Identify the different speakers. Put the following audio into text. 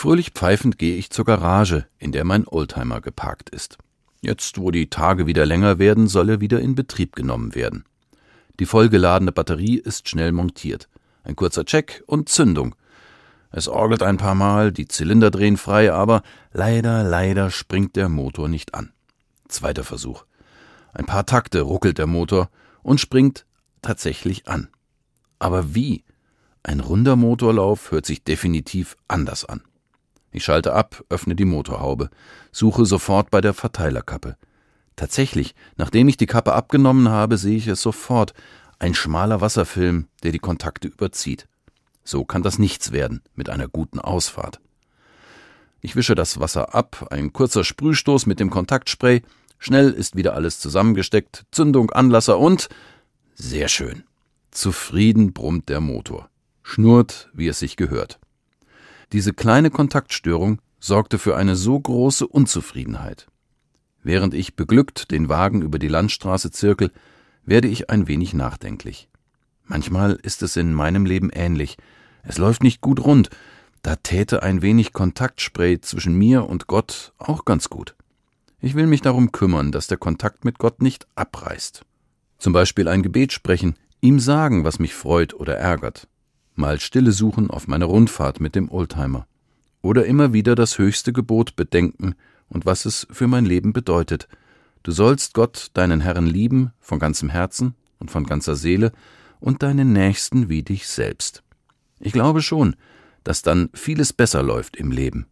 Speaker 1: Fröhlich pfeifend gehe ich zur Garage, in der mein Oldtimer geparkt ist. Jetzt, wo die Tage wieder länger werden, soll er wieder in Betrieb genommen werden. Die vollgeladene Batterie ist schnell montiert. Ein kurzer Check und Zündung. Es orgelt ein paar Mal, die Zylinder drehen frei, aber leider, leider springt der Motor nicht an. Zweiter Versuch. Ein paar Takte ruckelt der Motor und springt tatsächlich an. Aber wie? Ein runder Motorlauf hört sich definitiv anders an. Ich schalte ab, öffne die Motorhaube, suche sofort bei der Verteilerkappe. Tatsächlich, nachdem ich die Kappe abgenommen habe, sehe ich es sofort. Ein schmaler Wasserfilm, der die Kontakte überzieht. So kann das nichts werden mit einer guten Ausfahrt. Ich wische das Wasser ab, ein kurzer Sprühstoß mit dem Kontaktspray, schnell ist wieder alles zusammengesteckt, Zündung, Anlasser und sehr schön. Zufrieden brummt der Motor, schnurrt, wie es sich gehört. Diese kleine Kontaktstörung sorgte für eine so große Unzufriedenheit. Während ich beglückt den Wagen über die Landstraße zirkel, werde ich ein wenig nachdenklich. Manchmal ist es in meinem Leben ähnlich. Es läuft nicht gut rund. Da täte ein wenig Kontaktspray zwischen mir und Gott auch ganz gut. Ich will mich darum kümmern, dass der Kontakt mit Gott nicht abreißt. Zum Beispiel ein Gebet sprechen, ihm sagen, was mich freut oder ärgert, mal Stille suchen auf meiner Rundfahrt mit dem Oldtimer oder immer wieder das höchste Gebot bedenken und was es für mein Leben bedeutet. Du sollst Gott, deinen Herrn lieben, von ganzem Herzen und von ganzer Seele und deinen Nächsten wie dich selbst. Ich glaube schon, dass dann vieles besser läuft im Leben.